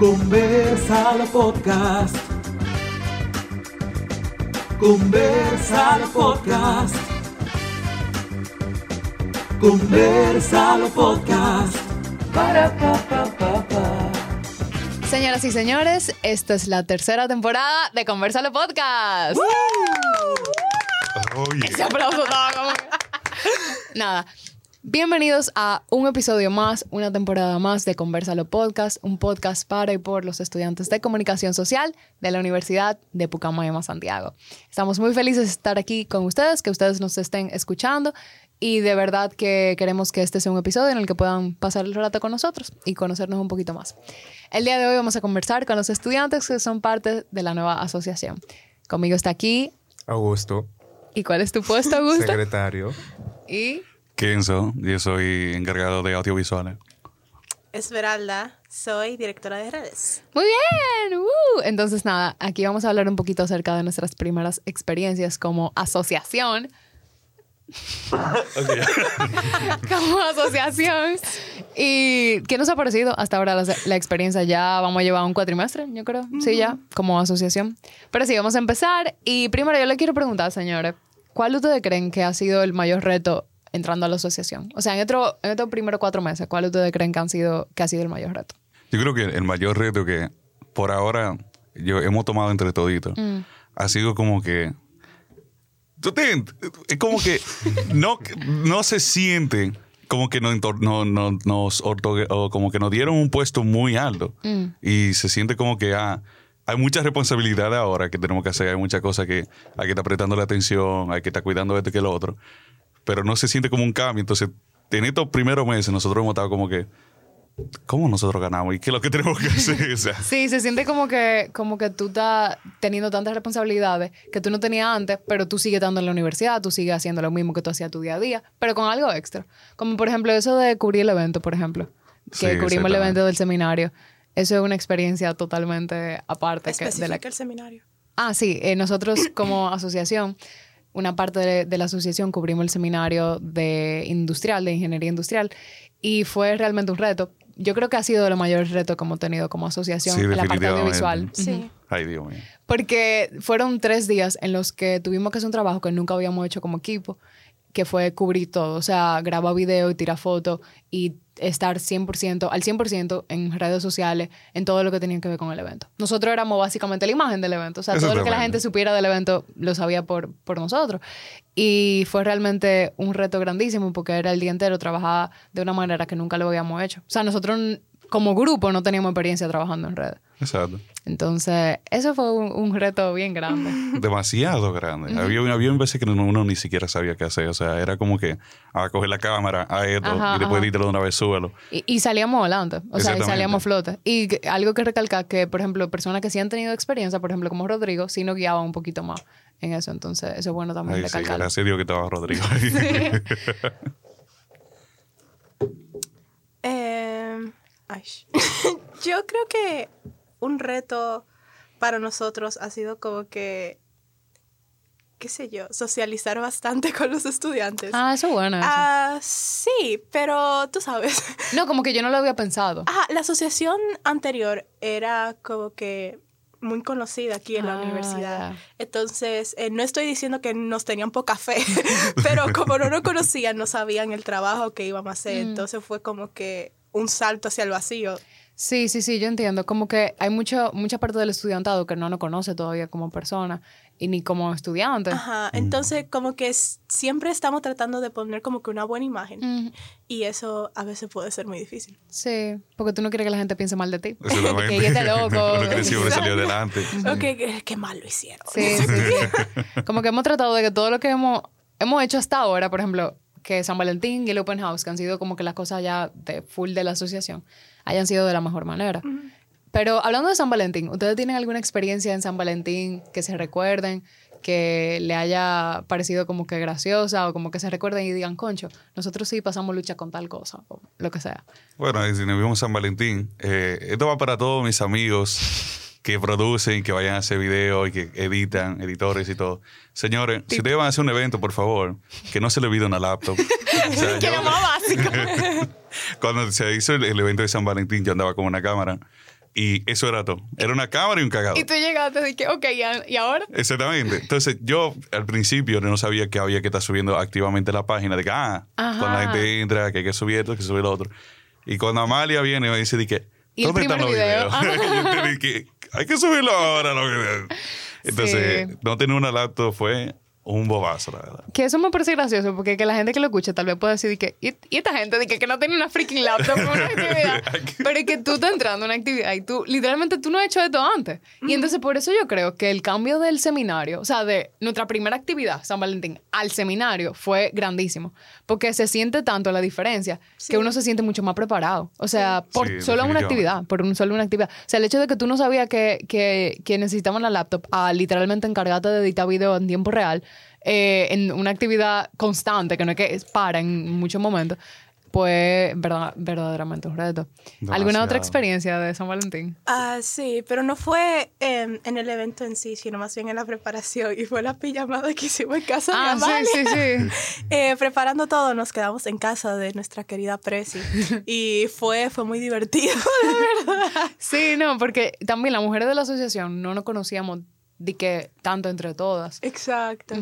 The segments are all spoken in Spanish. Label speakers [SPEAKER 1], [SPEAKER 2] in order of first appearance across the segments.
[SPEAKER 1] Conversalo Podcast. Conversalo Podcast. Conversalo Podcast. Para pa pa pa pa.
[SPEAKER 2] Señoras y señores, esta es la tercera temporada de Conversalo Podcast.
[SPEAKER 3] Oye,
[SPEAKER 2] Ese aplauso estaba como Nada. Bienvenidos a un episodio más, una temporada más de Conversalo Podcast, un podcast para y por los estudiantes de comunicación social de la Universidad de Pucamaima, Santiago. Estamos muy felices de estar aquí con ustedes, que ustedes nos estén escuchando y de verdad que queremos que este sea un episodio en el que puedan pasar el rato con nosotros y conocernos un poquito más. El día de hoy vamos a conversar con los estudiantes que son parte de la nueva asociación. Conmigo está aquí.
[SPEAKER 3] Augusto,
[SPEAKER 2] ¿Y cuál es tu puesto, Augusto?
[SPEAKER 3] secretario.
[SPEAKER 2] Y
[SPEAKER 4] Kenzo, yo soy encargado de audiovisuales.
[SPEAKER 5] Esmeralda, soy directora de redes.
[SPEAKER 2] muy bien. ¡uh! Entonces, nada, aquí vamos a hablar un poquito acerca de nuestras primeras experiencias como asociación. como asociación. ¿Y qué nos ha parecido hasta ahora la, la experiencia? Ya vamos a llevar un cuatrimestre, yo creo. Sí, ya, como asociación. Pero sí, vamos a empezar. Y primero yo le quiero preguntar, señores, ¿cuál ustedes creen que ha sido el mayor reto entrando a la asociación? O sea, en, otro, en estos primeros cuatro meses, ¿cuál ustedes creen que, han sido, que ha sido el mayor reto?
[SPEAKER 4] Yo creo que el mayor reto que por ahora yo hemos tomado entre toditos ha sido como que es como que no, no se siente como que nos, no- no- nos o como que nos dieron un puesto muy alto y se siente como que ah, hay mucha responsabilidad ahora que tenemos que hacer, hay muchas cosas que hay que estar prestando la atención, hay que estar cuidando esto que lo otro, pero no se siente como un cambio. Entonces, en estos primeros meses nosotros hemos estado como que, ¿cómo nosotros ganamos? ¿Y qué es lo que tenemos que hacer? O sea,
[SPEAKER 2] Sí, se siente como que, como que tú estás teniendo tantas responsabilidades que tú no tenías antes, pero tú sigues estando en la universidad, tú sigues haciendo lo mismo que tú hacías tu día a día, pero con algo extra. Como por ejemplo eso de cubrir el evento, por ejemplo, que
[SPEAKER 4] Sí,
[SPEAKER 2] cubrimos el evento del seminario. Eso es una experiencia totalmente aparte. Que de la...
[SPEAKER 5] el seminario.
[SPEAKER 2] Ah, sí, eh, nosotros como asociación, una parte de, de la asociación cubrimos el seminario de industrial, de ingeniería industrial, y fue realmente un reto. Yo creo que ha sido lo mayor reto que hemos tenido como asociación
[SPEAKER 4] Sí,
[SPEAKER 2] en la parte audiovisual.
[SPEAKER 5] Sí.
[SPEAKER 4] ay Dios mío.
[SPEAKER 2] Porque fueron tres días en los que tuvimos que hacer un trabajo que nunca habíamos hecho como equipo, que fue cubrir todo. O sea, grabar video y tirar fotos y estar 100%, al 100% en redes sociales, en todo lo que tenía que ver con el evento. Nosotros éramos básicamente la imagen del evento. O sea, todo lo que la gente supiera del evento lo sabía por, por nosotros. Y fue realmente un reto grandísimo porque era el día entero trabajar de una manera que nunca lo habíamos hecho. O sea, nosotros como grupo no teníamos experiencia trabajando en redes.
[SPEAKER 4] Exacto.
[SPEAKER 2] Entonces, eso fue un, un reto bien grande.
[SPEAKER 4] Demasiado grande. Había, había veces que uno, uno ni siquiera sabía qué hacer. O sea, era como que a coger la cámara, a esto,
[SPEAKER 2] Ajá,
[SPEAKER 4] y después dítelo de una vez, súbelo.
[SPEAKER 2] Y, y salíamos adelante, o sea, y salíamos flote. Y que- algo que recalcar que, por ejemplo, personas que sí han tenido experiencia, por ejemplo, como Rodrigo, sí nos guiaban un poquito más en eso. Entonces, eso es bueno también
[SPEAKER 4] Ay, sí, gracias a Dios que estaba Rodrigo.
[SPEAKER 5] Eh, ay. Yo creo que un reto para nosotros ha sido como que, qué sé yo, socializar bastante con los estudiantes.
[SPEAKER 2] Ah, eso es bueno. eso.
[SPEAKER 5] Ah, sí, pero tú sabes.
[SPEAKER 2] No, como que yo no lo había pensado.
[SPEAKER 5] Ajá, la asociación anterior era como que muy conocida aquí en la
[SPEAKER 2] Ah,
[SPEAKER 5] universidad. Entonces, eh, no estoy diciendo que nos tenían poca fe, pero como no nos conocían, no sabían el trabajo que íbamos a hacer.
[SPEAKER 2] Mm.
[SPEAKER 5] Entonces fue como que un salto hacia el vacío.
[SPEAKER 2] Sí, sí, sí, yo entiendo. Como que hay mucho, mucha parte del estudiantado que no nos conoce todavía como persona y ni como estudiante.
[SPEAKER 5] Ajá, entonces como que s- siempre estamos tratando de poner como que una buena imagen
[SPEAKER 2] Mm,
[SPEAKER 5] y eso a veces puede ser muy difícil.
[SPEAKER 2] sí, porque tú no quieres que la gente piense mal de ti. Que ella está loco.
[SPEAKER 4] Uno creció, uno salió adelante.
[SPEAKER 5] Ok, qué, qué mal lo hicieron.
[SPEAKER 2] Sí, sí, sí. Como que hemos tratado de que todo lo que hemos, hemos hecho hasta ahora, por ejemplo, que San Valentín y el Open House, que han sido como que las cosas ya de full de la asociación, hayan sido de la mejor manera. Pero hablando de San Valentín, ¿ustedes tienen alguna experiencia en San Valentín que se recuerden, que le haya parecido como que graciosa o como que se recuerden y digan, concho, nosotros sí pasamos lucha con tal cosa o lo que sea?
[SPEAKER 4] Bueno, y si nos vimos San Valentín, eh, esto va para todos mis amigos que producen, que vayan a hacer videos y que editan, editores y todo. Señores, si ustedes van a hacer un evento, por favor, que no se le olvide una laptop. O sea,
[SPEAKER 2] Que lo más básico.
[SPEAKER 4] cuando se hizo el, el evento de San Valentín, yo andaba con una cámara Y eso era todo. Era una cámara y un cagador.
[SPEAKER 2] Y tú llegaste y que, ok, ¿y- ¿y ahora?
[SPEAKER 4] Exactamente. Entonces, yo al principio no sabía que había que estar subiendo activamente la página de que, ah,
[SPEAKER 2] Ajá.
[SPEAKER 4] cuando la gente entra, que hay que subir esto, que subir lo otro. Y cuando Amalia viene, me dice, de que,
[SPEAKER 2] ¿Y el
[SPEAKER 4] ¿dónde están los
[SPEAKER 2] video?
[SPEAKER 4] videos? dije, hay que subirlo ahora. Entonces,
[SPEAKER 2] Sí.
[SPEAKER 4] no tener una laptop fue un bobazo, la verdad.
[SPEAKER 2] Que eso me parece gracioso, porque que la gente que lo escucha tal vez pueda decir que, y, y esta gente de que, que no tiene una freaking laptop para una actividad. Pero es que tú estás entrando a una actividad y tú, literalmente, tú no has hecho esto antes. Y entonces, por eso yo creo que el cambio del seminario, o sea, de nuestra primera actividad, San Valentín, al seminario, fue grandísimo. Porque se siente tanto la diferencia
[SPEAKER 5] Sí.
[SPEAKER 2] que uno se siente mucho más preparado. O sea, por
[SPEAKER 4] Sí,
[SPEAKER 2] solo una actividad, por un, solo una actividad. O sea, el hecho de que tú no sabías que, que, que necesitaban la laptop a literalmente encargarte de editar video en tiempo real, eh, en una actividad constante, que no es que para en muchos momentos, pues verdad, verdaderamente un reto. ¿Alguna
[SPEAKER 4] Demasiado.
[SPEAKER 2] otra experiencia de San Valentín?
[SPEAKER 5] Ah, sí, pero no fue em, en el evento en sí, sino más bien en la preparación. Y fue la pijamada que hicimos en casa de
[SPEAKER 2] Ah, sí,
[SPEAKER 5] Amalia.
[SPEAKER 2] sí, sí.
[SPEAKER 5] Eh, preparando todo, nos quedamos en casa de nuestra querida Presi. y fue, fue muy divertido, de verdad.
[SPEAKER 2] Sí, no, porque también las mujeres de la asociación no nos conocíamos de que tanto entre todas.
[SPEAKER 5] Exacto.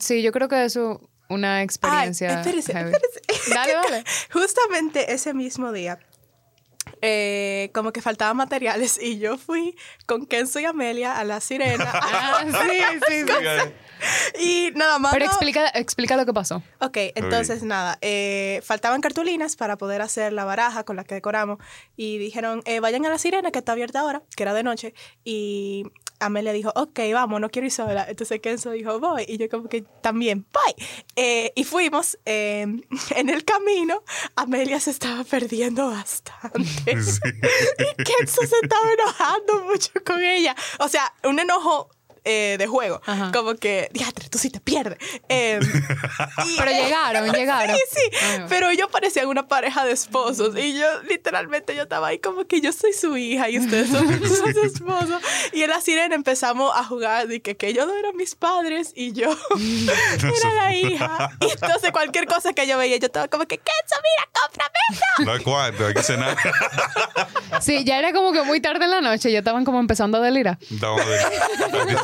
[SPEAKER 2] Sí, yo creo que eso una experiencia.
[SPEAKER 5] Espérese,
[SPEAKER 2] heavy.
[SPEAKER 5] espérese.
[SPEAKER 2] Dale, dale.
[SPEAKER 5] Justamente ese mismo día, eh, como que faltaban materiales y yo fui con Kenzo y Amelia a la sirena.
[SPEAKER 2] Ah, sí, sí, sí.
[SPEAKER 5] y nada más.
[SPEAKER 2] Pero
[SPEAKER 5] no-
[SPEAKER 2] explica, explica lo que pasó.
[SPEAKER 5] Ok, entonces nada, eh, faltaban cartulinas para poder hacer la baraja con la que decoramos y dijeron, eh, vayan a la sirena que está abierta ahora, que era de noche, y Amelia dijo, ok, vamos, no quiero ir sola. Entonces Kenzo dijo, voy, y yo como que también, bye. Eh, y fuimos, eh, en el camino, Amelia se estaba perdiendo bastante.
[SPEAKER 4] Sí.
[SPEAKER 5] Y Kenzo se estaba enojando mucho con ella. O sea, un enojo eh, de juego.
[SPEAKER 2] Ajá.
[SPEAKER 5] Como que, diatre, tú sí te pierdes. Eh, y-
[SPEAKER 2] Pero llegaron, llegaron.
[SPEAKER 5] Sí, sí.
[SPEAKER 2] Ah.
[SPEAKER 5] Pero ellos parecían una pareja de esposos. Y yo, literalmente, yo estaba ahí como que yo soy su hija y ustedes son sus esposos. Y en la sirena empezamos a jugar de que, que ellos dos eran mis padres y yo era la hija. Y entonces cualquier cosa que yo veía, yo estaba como que, Kenzo, mira, cómprame esto.
[SPEAKER 4] No hay cuarto, hay que cenar.
[SPEAKER 2] Sí, ya era como que muy tarde en la noche, ya estaban como empezando a delirar.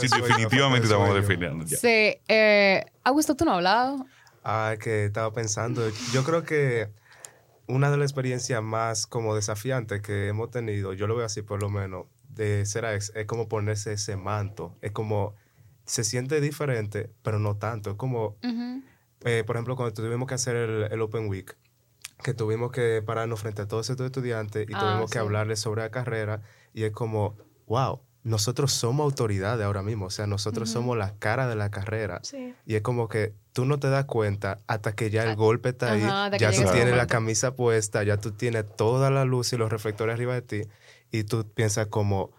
[SPEAKER 4] Sí, definitivamente estamos definiendo ya.
[SPEAKER 2] Sí, eh, Augusto, ¿tú no has hablado?
[SPEAKER 3] Ah, que estaba pensando. Yo creo que una de las experiencias más como desafiantes que hemos tenido, yo lo veo así por lo menos, de ser ex, es como ponerse ese manto. Es como, se siente diferente, pero no tanto. Es como, eh, por ejemplo, cuando tuvimos que hacer el, el Open Week, que tuvimos que pararnos frente a todos estos estudiantes y
[SPEAKER 2] Ah,
[SPEAKER 3] tuvimos
[SPEAKER 2] sí.
[SPEAKER 3] que hablarles sobre la carrera y es como, wow, nosotros somos autoridades ahora mismo, o sea, nosotros somos la cara de la carrera.
[SPEAKER 5] Sí.
[SPEAKER 3] Y es como que tú no te das cuenta hasta que ya el golpe está ahí,
[SPEAKER 2] Ajá,
[SPEAKER 3] ya tú tienes la camisa puesta, ya tú tienes toda la luz y los reflectores arriba de ti y tú piensas como,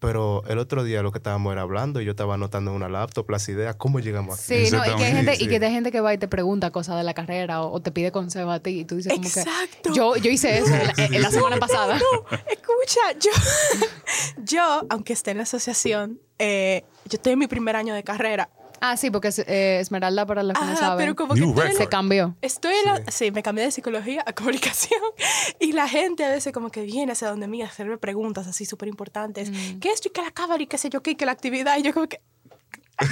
[SPEAKER 3] pero el otro día lo que estábamos era hablando y yo estaba anotando en una laptop las ideas, ¿cómo llegamos aquí?
[SPEAKER 2] Sí, no, y que hay gente,
[SPEAKER 3] Sí,
[SPEAKER 2] y que hay gente que va y te pregunta cosas de la carrera o, o te pide consejos a ti y tú dices como
[SPEAKER 5] Exacto.
[SPEAKER 2] que yo, yo hice eso en la, en la semana pasada.
[SPEAKER 5] No, escucha, yo, yo, aunque esté en la asociación, eh, yo estoy en mi primer año de carrera.
[SPEAKER 2] Ah, sí, porque es, eh, Esmeralda, para los que no
[SPEAKER 5] Ajá,
[SPEAKER 2] saben,
[SPEAKER 5] pero como que
[SPEAKER 4] New
[SPEAKER 5] estoy en la-
[SPEAKER 2] se cambió.
[SPEAKER 5] Estoy en la, sí. me cambié de psicología a comunicación y la gente a veces como que viene hacia donde mí a hacerme preguntas así súper importantes.
[SPEAKER 2] Mm.
[SPEAKER 5] ¿Qué es esto y qué la cámara y qué sé yo qué, y qué la actividad? Y yo como que...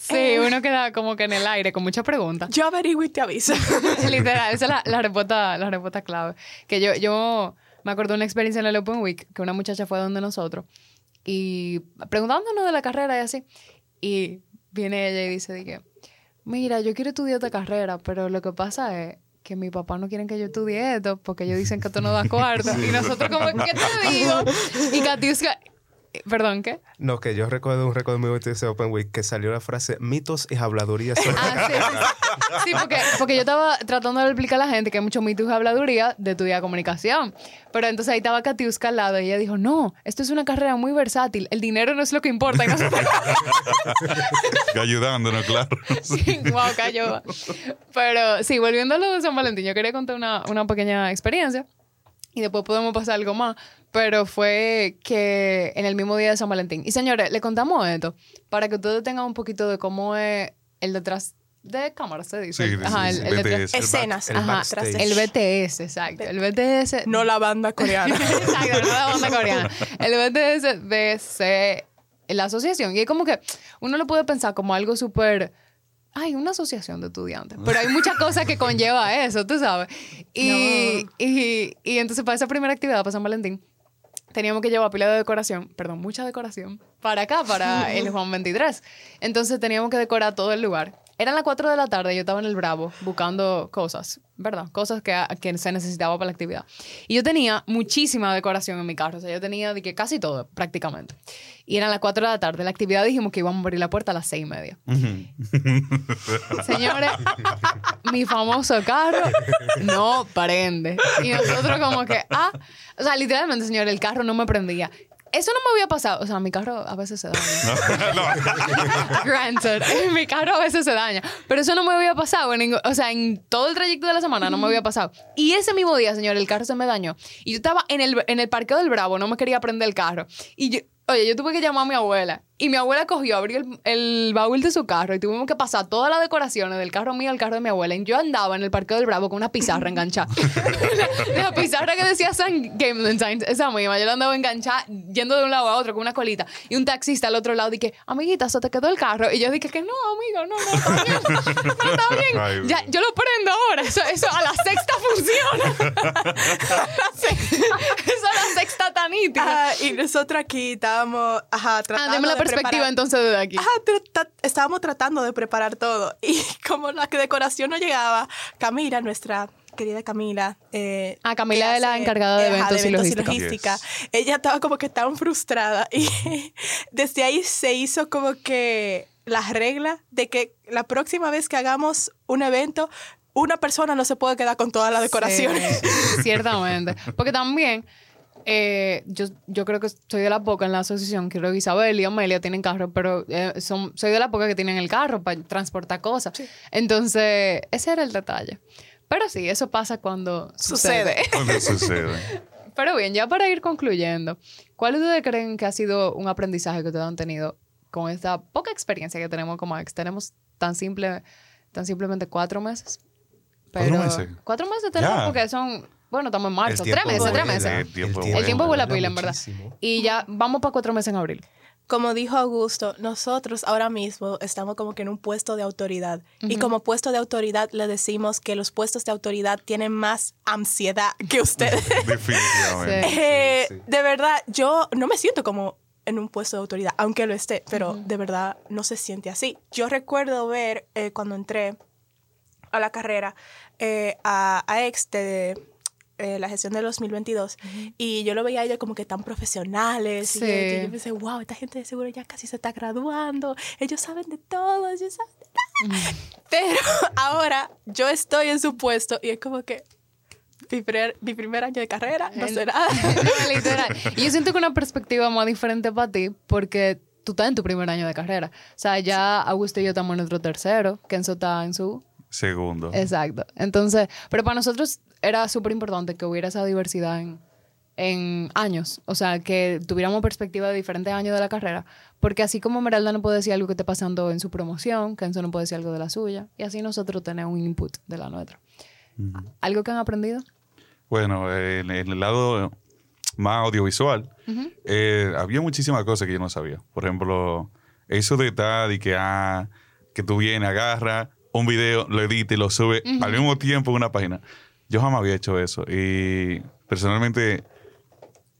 [SPEAKER 2] Sí, uno queda como que en el aire con muchas preguntas.
[SPEAKER 5] Yo averiguo y te aviso.
[SPEAKER 2] Literal, esa es la, la respuesta, la respuesta clave. Que yo, yo me acuerdo de una experiencia en el Open Week que una muchacha fue donde nosotros y preguntándonos de la carrera y así. Y viene ella y dice, dije, mira, yo quiero estudiar esta carrera, pero lo que pasa es que mi papá no quieren que yo estudie esto porque ellos dicen que esto no da cuarto. Y nosotros como, ¿qué te digo? Y Katiuska, perdón, ¿qué?
[SPEAKER 3] No, que yo recuerdo un recuerdo muy bonito de ese Open Week que salió la frase mitos y habladurías sobre
[SPEAKER 2] Ah, sí, sí, sí. Sí, porque, porque yo estaba tratando de explicar a la gente que hay mucho mito y habladuría de estudiar comunicación. Pero entonces ahí estaba Katiuska al lado y ella dijo, no, esto es una carrera muy versátil, el dinero no es lo que importa. Y nosotros,
[SPEAKER 4] Ayudándonos, claro.
[SPEAKER 2] sí, wow, cayó. Pero sí, volviendo a lo de San Valentín, yo quería contar una, una pequeña experiencia y después podemos pasar algo más. Pero fue que en el mismo día de San Valentín. Y señores, le contamos esto para que ustedes tengan un poquito de cómo es el detrás de cámara, se dice.
[SPEAKER 4] Sí, sí,
[SPEAKER 2] Ajá,
[SPEAKER 4] sí,
[SPEAKER 2] el, el
[SPEAKER 4] BTS.
[SPEAKER 3] El
[SPEAKER 5] Escenas.
[SPEAKER 3] el
[SPEAKER 2] Ajá,
[SPEAKER 3] backstage.
[SPEAKER 2] el BTS, exacto. El BTS.
[SPEAKER 5] No la banda coreana.
[SPEAKER 2] Exacto, no la banda coreana. El BTS de la asociación. Y es como que uno lo puede pensar como algo súper. Ay, una asociación de estudiantes. Pero hay muchas cosas que conlleva eso, tú sabes. Y, y, y entonces para esa primera actividad, para San Valentín, teníamos que llevar pila de decoración, perdón, mucha decoración, para acá, para el Juan 23. Entonces teníamos que decorar todo el lugar. Eran las 4 de la tarde, yo estaba en el Bravo buscando cosas, ¿verdad? Cosas que, que se necesitaba para la actividad. Y yo tenía muchísima decoración en mi carro, o sea, yo tenía de que casi todo, prácticamente. Y eran las 4 de la tarde. La actividad dijimos que íbamos a abrir la puerta a las 6 y media. Señores, mi famoso carro no prende. Y nosotros como que, ah, o sea, literalmente, señor, el carro no me prendía. Eso no me había pasado. O sea, mi carro a veces se daña.
[SPEAKER 4] No.
[SPEAKER 2] Granted, mi carro a veces se daña. Pero eso no me había pasado. En o sea, en todo el trayecto de la semana no me había pasado. Y ese mismo día, señor, el carro se me dañó. Y yo estaba en el, en el parqueo del Bravo, no me quería prender el carro. Y yo, oye, yo tuve que llamar a mi abuela. Y mi abuela cogió, abrió el, el baúl de su carro y tuvimos que pasar todas las decoraciones del carro mío al carro de mi abuela. Y yo andaba en el parqueo del Bravo con una pizarra enganchada. la, la pizarra que decía San Game Signs, esa misma. Yo la andaba enganchada yendo de un lado a otro con una colita. Y un taxista al otro lado dije, amiguita, se te quedó el carro. Y yo dije que no, amigo, no, no, está bien. No, está bien.
[SPEAKER 4] Ay,
[SPEAKER 2] Ya, yo lo prendo ahora. Eso, eso a la sexta funciona. eso a la sexta tan nítida.
[SPEAKER 5] Ajá, y nosotros aquí estábamos, ajá,
[SPEAKER 2] Ah,
[SPEAKER 5] tratando de
[SPEAKER 2] perspectiva
[SPEAKER 5] preparar-
[SPEAKER 2] entonces desde aquí.
[SPEAKER 5] Ajá, tra- estábamos tratando de preparar todo. Y como la decoración no llegaba, Camila, nuestra querida Camila. eh,
[SPEAKER 2] Ah, Camila es la encargada de
[SPEAKER 5] ajá,
[SPEAKER 2] eventos y logística.
[SPEAKER 5] logística. Ella estaba como que tan frustrada. Y desde ahí se hizo como que la regla de que la próxima vez que hagamos un evento, una persona no se puede quedar con todas las decoraciones.
[SPEAKER 2] Sí, ciertamente. Porque también, eh, yo, yo creo que soy de la poca en la asociación, creo que Isabel y Amelia tienen carro, pero eh, son, soy de la poca que tienen el carro para transportar cosas. Entonces, ese era el detalle. Pero sí, eso pasa cuando sucede.
[SPEAKER 5] Sucede.
[SPEAKER 4] Cuando sucede.
[SPEAKER 2] Pero bien, ya para ir concluyendo, ¿cuál ustedes creen que ha sido un aprendizaje que ustedes han tenido con esta poca experiencia que tenemos como ex? Tenemos tan simple, tan simplemente cuatro meses.
[SPEAKER 4] ¿Cuatro meses?
[SPEAKER 2] Cuatro meses tenemos
[SPEAKER 4] Ya.
[SPEAKER 2] porque son, bueno, estamos en marzo,
[SPEAKER 3] El
[SPEAKER 2] tres
[SPEAKER 3] tiempo
[SPEAKER 2] meses, tres meses.
[SPEAKER 4] El tiempo
[SPEAKER 2] El tiempo vuela pila, en verdad. Y ya vamos para cuatro meses en abril.
[SPEAKER 5] Como dijo Augusto, nosotros ahora mismo estamos como que en un puesto de autoridad. Y como puesto de autoridad le decimos que los puestos de autoridad tienen más ansiedad que ustedes.
[SPEAKER 4] Definitivamente.
[SPEAKER 2] Sí.
[SPEAKER 5] Eh,
[SPEAKER 3] sí.
[SPEAKER 5] De verdad, yo no me siento como en un puesto de autoridad, aunque lo esté, pero de verdad no se siente así. Yo recuerdo ver eh, cuando entré a la carrera eh, a, a ex de eh, la gestión del 2022 y yo lo veía a ellos como que tan profesionales y
[SPEAKER 2] Sí.
[SPEAKER 5] yo, yo pensé, wow, esta gente de seguro ya casi se está graduando, ellos saben de todo, ellos saben de todo. Pero ahora yo estoy en su puesto y es como que mi primer, mi primer año de carrera, no sé nada.
[SPEAKER 2] No, literal. Y yo siento que una perspectiva más diferente para ti porque tú estás en tu primer año de carrera. O sea, ya Augusto y yo estamos en nuestro tercero, Kenzo está en su
[SPEAKER 4] Segundo.
[SPEAKER 2] Exacto. Entonces, pero para nosotros era súper importante que hubiera esa diversidad en, en años. O sea, que tuviéramos perspectiva de diferentes años de la carrera. Porque así como Meralda no puede decir algo que esté pasando en su promoción, Kenzo no puede decir algo de la suya. Y así nosotros tenemos un input de la nuestra. ¿Algo que han aprendido?
[SPEAKER 4] Bueno, eh, en el lado más audiovisual, eh, había muchísimas cosas que yo no sabía. Por ejemplo, eso de estar y que, ah, que tú vienes, agarras un video, lo editas y lo subes al mismo tiempo en una página. Yo jamás había hecho eso. Y personalmente,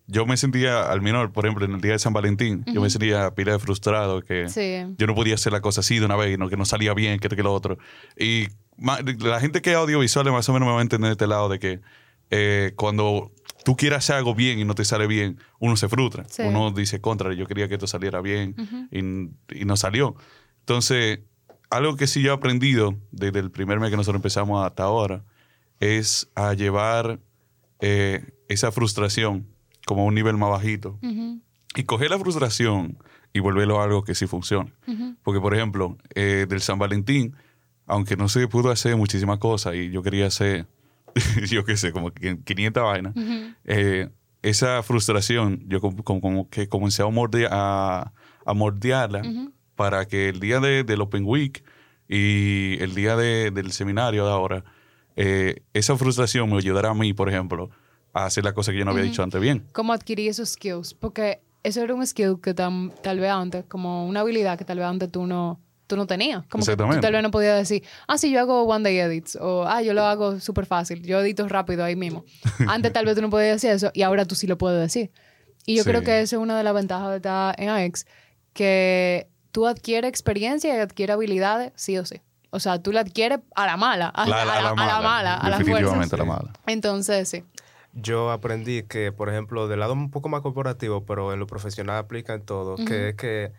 [SPEAKER 4] yo me sentía, al menos, por ejemplo, en el día de San Valentín, yo me sentía pila de frustrado que
[SPEAKER 2] Sí.
[SPEAKER 4] yo no podía hacer la cosa así de una vez, no, que no salía bien, que lo otro. Y la gente que es audiovisual más o menos me va a entender de este lado de que eh, cuando tú quieres hacer algo bien y no te sale bien, uno se frustra.
[SPEAKER 2] Sí.
[SPEAKER 4] Uno dice, contra, yo quería que esto saliera bien y, y no salió. Entonces, algo que sí yo he aprendido desde el primer mes que nosotros empezamos hasta ahora es a llevar eh, esa frustración como a un nivel más bajito. Y coger la frustración y volverlo a algo que sí funcione. Porque, por ejemplo, eh, del San Valentín, aunque no se pudo hacer muchísimas cosas y yo quería hacer, yo qué sé, como que 500 vainas, eh, esa frustración yo como, como- que comencé a, a, a mordearla para que el día de, del Open Week Y el día de- del seminario de ahora, eh, esa frustración me ayudará a mí, por ejemplo, a hacer la cosa que yo no había dicho antes bien.
[SPEAKER 2] cómo adquirir esos skills, porque eso era un skill que tam- tal vez antes, como una habilidad que tal vez antes tú no, tú no tenías. Como que tú tal vez no podías decir, ah, sí, yo hago one day edits, o ah, yo lo hago súper fácil, yo edito rápido ahí mismo. Antes tal vez tú no podías decir eso y ahora tú sí lo puedes decir. Y yo
[SPEAKER 4] Sí.
[SPEAKER 2] creo que eso es una de las ventajas de estar en AX, que tú adquieres experiencia y adquieres habilidades sí o sí. O sea, tú la adquieres a la mala, a,
[SPEAKER 4] La-
[SPEAKER 2] a la,
[SPEAKER 4] a la
[SPEAKER 2] a la
[SPEAKER 4] mala,
[SPEAKER 2] mala, a la fuerza.
[SPEAKER 4] definitivamente a la mala.
[SPEAKER 2] Entonces, sí.
[SPEAKER 3] Yo aprendí que, por ejemplo, del lado un poco más corporativo, pero en lo profesional aplica en todo, que es que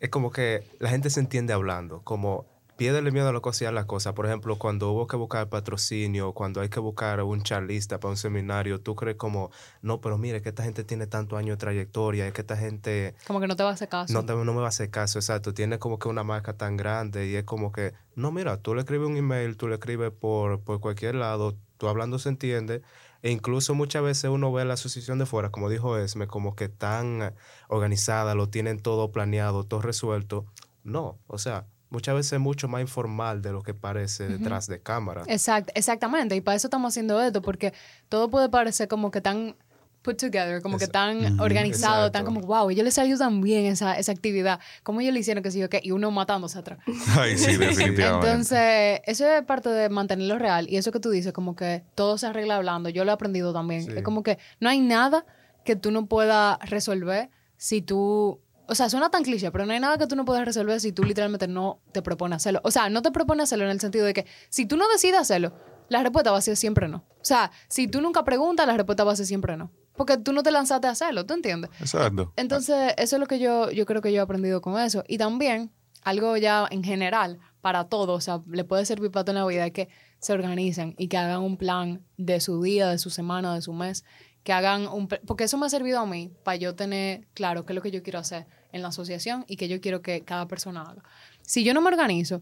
[SPEAKER 3] es como que la gente se entiende hablando, como piérdele miedo a lo que hacían las cosas. Por ejemplo, cuando hubo que buscar patrocinio, cuando hay que buscar un charlista para un seminario, tú crees como, no, pero mire, que esta gente tiene tantos años de trayectoria, es que esta gente
[SPEAKER 2] Como que no te va a hacer caso.
[SPEAKER 3] no, te- no me va a hacer caso, exacto. Tiene como que una marca tan grande y es como que, no, mira, tú le escribes un email, tú le escribes por, por cualquier lado, tú hablando se entiende. E incluso muchas veces uno ve a la asociación de fuera, como dijo Esme, como que tan organizada, lo tienen todo planeado, todo resuelto. No, o sea, muchas veces es mucho más informal de lo que parece detrás de cámara.
[SPEAKER 2] Exact, exactamente, y para eso estamos haciendo esto, porque todo puede parecer como que tan put together, como que tan organizado, tan como, wow, ellos les salió tan bien esa, esa actividad, como ellos le hicieron que sí o qué, y uno matándose atrás.
[SPEAKER 4] Ay, sí, definitivamente.
[SPEAKER 2] Entonces, eso es parte de mantenerlo real, y eso que tú dices, como que todo se arregla hablando, yo lo he aprendido también,
[SPEAKER 3] Sí.
[SPEAKER 2] es como que no hay nada que tú no puedas resolver si tú... O sea, suena tan cliché, pero no hay nada que tú no puedas resolver si tú literalmente no te propones hacerlo. O sea, no te propones hacerlo en el sentido de que si tú no decides hacerlo, la respuesta va a ser siempre no. O sea, si tú nunca preguntas, la respuesta va a ser siempre no. Porque tú no te lanzaste a hacerlo, ¿tú entiendes?
[SPEAKER 4] Exacto.
[SPEAKER 2] Entonces, eso es lo que yo, yo creo que yo he aprendido con eso. Y también, algo ya en general, para todos, o sea, le puede servir para toda la vida, es que se organicen y que hagan un plan de su día, de su semana, de su mes, que hagan un... Porque eso me ha servido a mí para yo tener claro qué es lo que yo quiero hacer en la asociación y qué yo quiero que cada persona haga. Si yo no me organizo,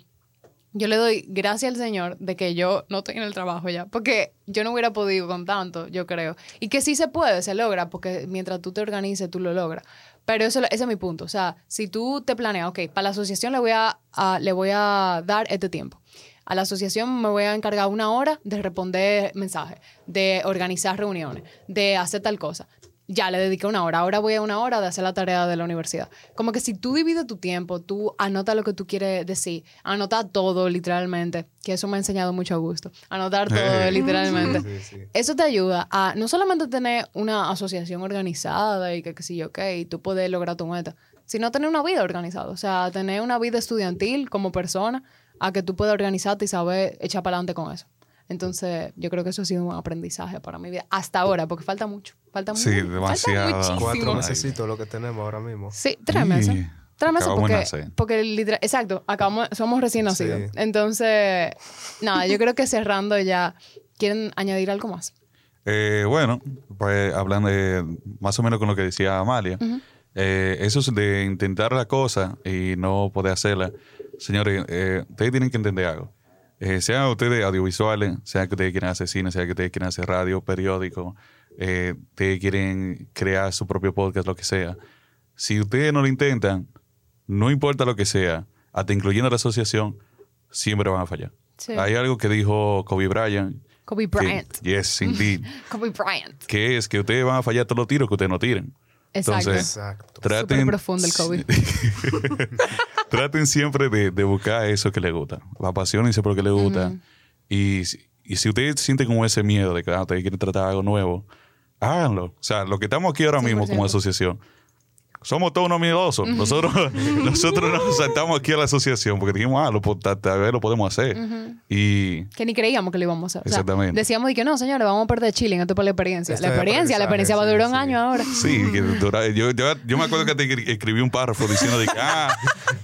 [SPEAKER 2] yo le doy gracias al Señor de que yo no estoy en el trabajo ya, porque yo no hubiera podido con tanto, yo creo. Y que sí se puede, se logra, porque mientras tú te organices, tú lo logras. Pero eso, ese es mi punto. O sea, si tú te planeas, ok, para la asociación le voy a, a- le voy a dar este tiempo. A la asociación me voy a encargar una hora de responder mensajes, de organizar reuniones, de hacer tal cosa. Ya le dediqué una hora. Ahora voy a una hora de hacer la tarea de la universidad. Como que si tú divides tu tiempo, tú anotas lo que tú quieres decir, anota todo literalmente, que eso me ha enseñado mucho a gusto. Anotar todo
[SPEAKER 4] Hey.
[SPEAKER 2] literalmente.
[SPEAKER 3] Sí, sí.
[SPEAKER 2] Eso te ayuda a no solamente tener una asociación organizada y que, que sí, ok, y tú puedes lograr tu meta, sino tener una vida organizada. O sea, tener una vida estudiantil como persona, a que tú puedas organizarte y saber echar para adelante con eso. Entonces, yo creo que eso ha sido un aprendizaje para mi vida hasta ahora, porque falta mucho. Falta
[SPEAKER 4] Sí,
[SPEAKER 2] mucho.
[SPEAKER 4] demasiado.
[SPEAKER 2] Falta.
[SPEAKER 3] Cuatro
[SPEAKER 4] meses.
[SPEAKER 3] necesito lo que tenemos ahora mismo.
[SPEAKER 2] Sí, tres meses.
[SPEAKER 4] Sí.
[SPEAKER 2] Tres meses porque, porque literal, exacto, acabamos, somos recién nacidos.
[SPEAKER 3] Sí.
[SPEAKER 2] Entonces, nada, yo creo que cerrando ya, ¿quieren añadir algo más?
[SPEAKER 4] Eh, bueno, pues hablando de más o menos con lo que decía Amalia, eh, eso es de intentar la cosa y no poder hacerla. Señores, eh, ustedes tienen que entender algo. Eh, sean ustedes audiovisuales, sea que ustedes quieran hacer cine, sea que ustedes quieran hacer radio, periódico, eh, ustedes quieren crear su propio podcast, lo que sea. Si ustedes no lo intentan, no importa lo que sea, hasta incluyendo la asociación, siempre van a fallar.
[SPEAKER 2] Sí.
[SPEAKER 4] Hay algo que dijo Kobe Bryant.
[SPEAKER 2] Kobe
[SPEAKER 4] que-
[SPEAKER 2] Bryant.
[SPEAKER 4] yes, indeed
[SPEAKER 2] Kobe Bryant.
[SPEAKER 4] que es que ustedes van a fallar todos los tiros que ustedes no tiren.
[SPEAKER 2] Exacto.
[SPEAKER 4] Entonces,
[SPEAKER 3] Exacto.
[SPEAKER 4] traten,
[SPEAKER 2] Súper profundo el Kobe.
[SPEAKER 4] traten siempre de, de buscar eso que les gusta. Apasionense por lo que les gusta. y, si- y si ustedes sienten como ese miedo de que ah, ustedes quieren tratar algo nuevo, háganlo. O sea, lo que estamos aquí ahora mismo como
[SPEAKER 2] 100%.
[SPEAKER 4] asociación, somos todos unos miedosos. Nosotros, nosotros nos saltamos aquí a la asociación porque dijimos, ah, lo, tal vez lo podemos hacer. Y
[SPEAKER 2] Que ni creíamos que lo íbamos a hacer. O sea,
[SPEAKER 4] Exactamente.
[SPEAKER 2] decíamos de que no, señores, vamos a perder esto es para la experiencia. La experiencia, la experiencia va a durar un año ahora.
[SPEAKER 4] Sí, que dura- yo, yo, yo me acuerdo que te escri- escribí un párrafo diciendo de que, ah,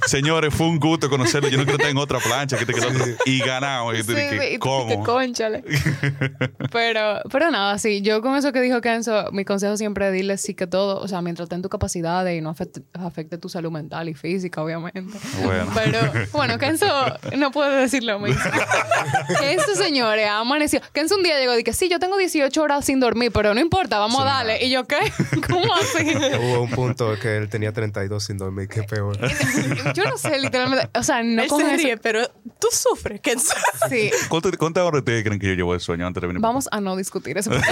[SPEAKER 4] señores, fue un gusto conocerlo. Yo no quiero estar en otra plancha. Que te quedó y ganamos. Y tú
[SPEAKER 2] Sí,
[SPEAKER 4] dije,
[SPEAKER 2] y
[SPEAKER 4] ¿cómo?
[SPEAKER 2] dije, cónchale. pero, pero nada, sí, yo con eso que dijo Kenzo, mi consejo siempre es dile sí que todo, o sea, mientras esté en tu capacidad y no afecte, afecte tu salud mental y física, obviamente.
[SPEAKER 4] Bueno.
[SPEAKER 2] Pero bueno, Kenzo no puede decir lo mismo. Kenzo, señores, ha amanecido. Kenzo un día llegó y dije, sí, yo tengo 18 horas sin dormir, pero no importa, vamos a darle. Y yo, ¿qué? ¿Cómo así?
[SPEAKER 3] Hubo un punto que él tenía 32 sin dormir, qué peor.
[SPEAKER 2] Yo no sé, literalmente. O sea, no
[SPEAKER 5] Él
[SPEAKER 2] con
[SPEAKER 5] se
[SPEAKER 2] eso-
[SPEAKER 5] pero tú sufres, Kenzo.
[SPEAKER 2] Sí.
[SPEAKER 4] ¿Cuánto- ¿Cuántas horas ustedes creen que yo llevo de sueño antes de venir?
[SPEAKER 2] Vamos a no discutir eso. porque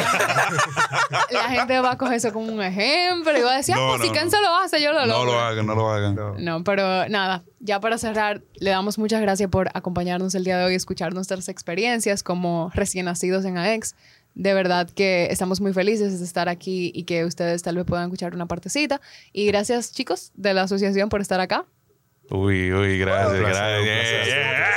[SPEAKER 2] La gente va a coger eso como un ejemplo y va a decir, ah,
[SPEAKER 4] No,
[SPEAKER 2] pues
[SPEAKER 4] no,
[SPEAKER 2] si
[SPEAKER 4] no.
[SPEAKER 2] Lo hace, yo lo
[SPEAKER 4] No
[SPEAKER 2] logro.
[SPEAKER 4] lo hagan, no lo hagan.
[SPEAKER 3] No.
[SPEAKER 2] No, pero nada, ya para cerrar, le damos muchas gracias por acompañarnos el día de hoy y escuchar nuestras experiencias como recién nacidos en AEX. De verdad que estamos muy felices de estar aquí y que ustedes tal vez puedan escuchar una partecita. Y gracias, chicos, de la asociación por estar acá.
[SPEAKER 4] Uy, uy, gracias, gracias. Yeah.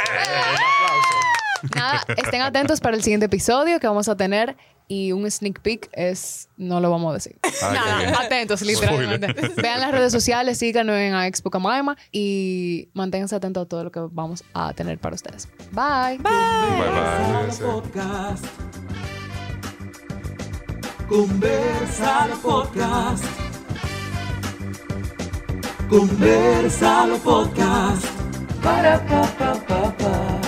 [SPEAKER 2] Nada, estén atentos para el siguiente episodio que vamos a tener y un sneak peek es, no lo vamos a decir.
[SPEAKER 4] Ah,
[SPEAKER 2] Nada, atentos, literalmente. Vean las redes sociales, síganos en AEX Pucamaima y manténganse atentos a todo lo que vamos a tener para ustedes. Bye.
[SPEAKER 4] Bye, bye.
[SPEAKER 1] Conversalo Podcast. Conversalo Podcast. Conversalo Podcast. Para pa